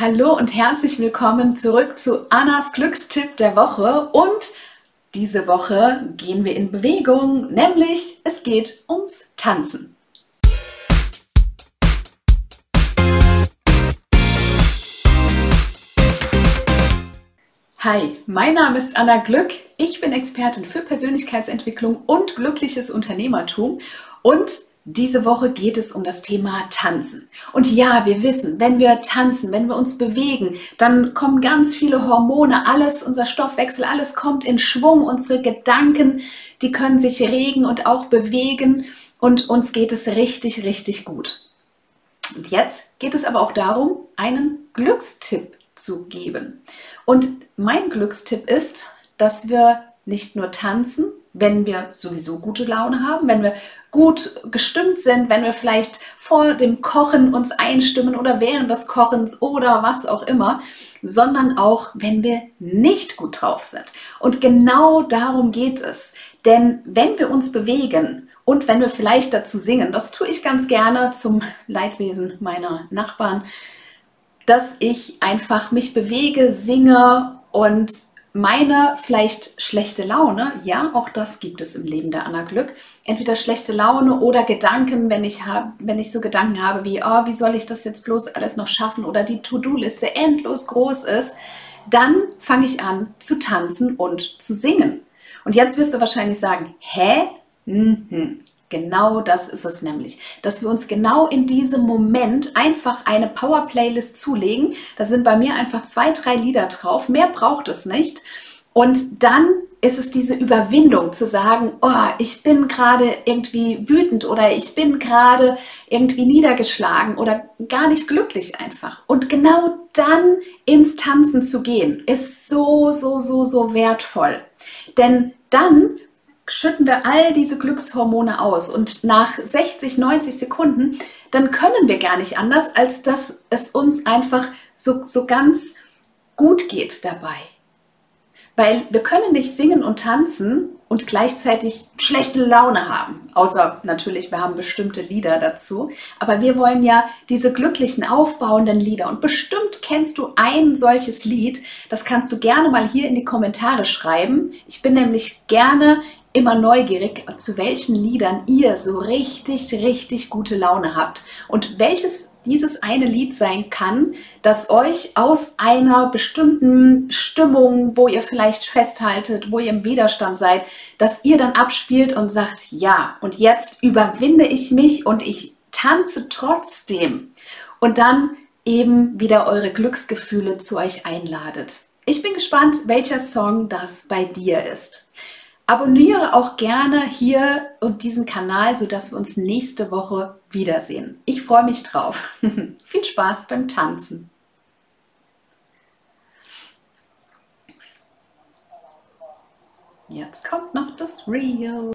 Hallo und herzlich willkommen zurück zu Annas Glückstipp der Woche. Und diese Woche gehen wir in Bewegung, nämlich es geht ums Tanzen. Hi, mein Name ist Anna Glück. Ich bin Expertin für Persönlichkeitsentwicklung und glückliches Unternehmertum und diese Woche geht es um das Thema Tanzen. Und ja, wir wissen, wenn wir tanzen, wenn wir uns bewegen, dann kommen ganz viele Hormone, alles, unser Stoffwechsel, alles kommt in Schwung, unsere Gedanken, die können sich regen und auch bewegen und uns geht es richtig, richtig gut. Und jetzt geht es aber auch darum, einen Glückstipp zu geben. Und mein Glückstipp ist, dass wir nicht nur tanzen, wenn wir sowieso gute Laune haben, wenn wir gut gestimmt sind, wenn wir vielleicht vor dem Kochen uns einstimmen oder während des Kochens oder was auch immer, sondern auch, wenn wir nicht gut drauf sind. Und genau darum geht es. Denn wenn wir uns bewegen und wenn wir vielleicht dazu singen, das tue ich ganz gerne zum Leidwesen meiner Nachbarn, dass ich einfach mich bewege, singe und meine vielleicht schlechte Laune, ja, auch das gibt es im Leben der Anna Glück. Entweder schlechte Laune oder Gedanken, wenn ich, hab, wenn ich so Gedanken habe wie, oh, wie soll ich das jetzt bloß alles noch schaffen oder die To-Do-Liste endlos groß ist, dann fange ich an zu tanzen und zu singen. Und jetzt wirst du wahrscheinlich sagen, hä? Mhm. Genau das ist es nämlich, dass wir uns genau in diesem Moment einfach eine Power-Playlist zulegen. Da sind bei mir einfach zwei, drei Lieder drauf. Mehr braucht es nicht. Und dann ist es diese Überwindung zu sagen, oh, ich bin gerade irgendwie wütend oder ich bin gerade irgendwie niedergeschlagen oder gar nicht glücklich einfach. Und genau dann ins Tanzen zu gehen, ist so, so, so, so wertvoll. Denn dann schütten wir all diese Glückshormone aus und nach 60, 90 Sekunden, dann können wir gar nicht anders, als dass es uns einfach so, so ganz gut geht dabei. Weil wir können nicht singen und tanzen und gleichzeitig schlechte Laune haben. Außer natürlich, wir haben bestimmte Lieder dazu. Aber wir wollen ja diese glücklichen, aufbauenden Lieder. Und bestimmt kennst du ein solches Lied. Das kannst du gerne mal hier in die Kommentare schreiben. Ich bin nämlich gerne immer neugierig, zu welchen Liedern ihr so richtig, richtig gute Laune habt und welches dieses eine Lied sein kann, das euch aus einer bestimmten Stimmung, wo ihr vielleicht festhaltet, wo ihr im Widerstand seid, dass ihr dann abspielt und sagt, ja, und jetzt überwinde ich mich und ich tanze trotzdem und dann eben wieder eure Glücksgefühle zu euch einladet. Ich bin gespannt, welcher Song das bei dir ist. Abonniere auch gerne hier und diesen Kanal, sodass wir uns nächste Woche wiedersehen. Ich freue mich drauf. Viel Spaß beim Tanzen. Jetzt kommt noch das Real.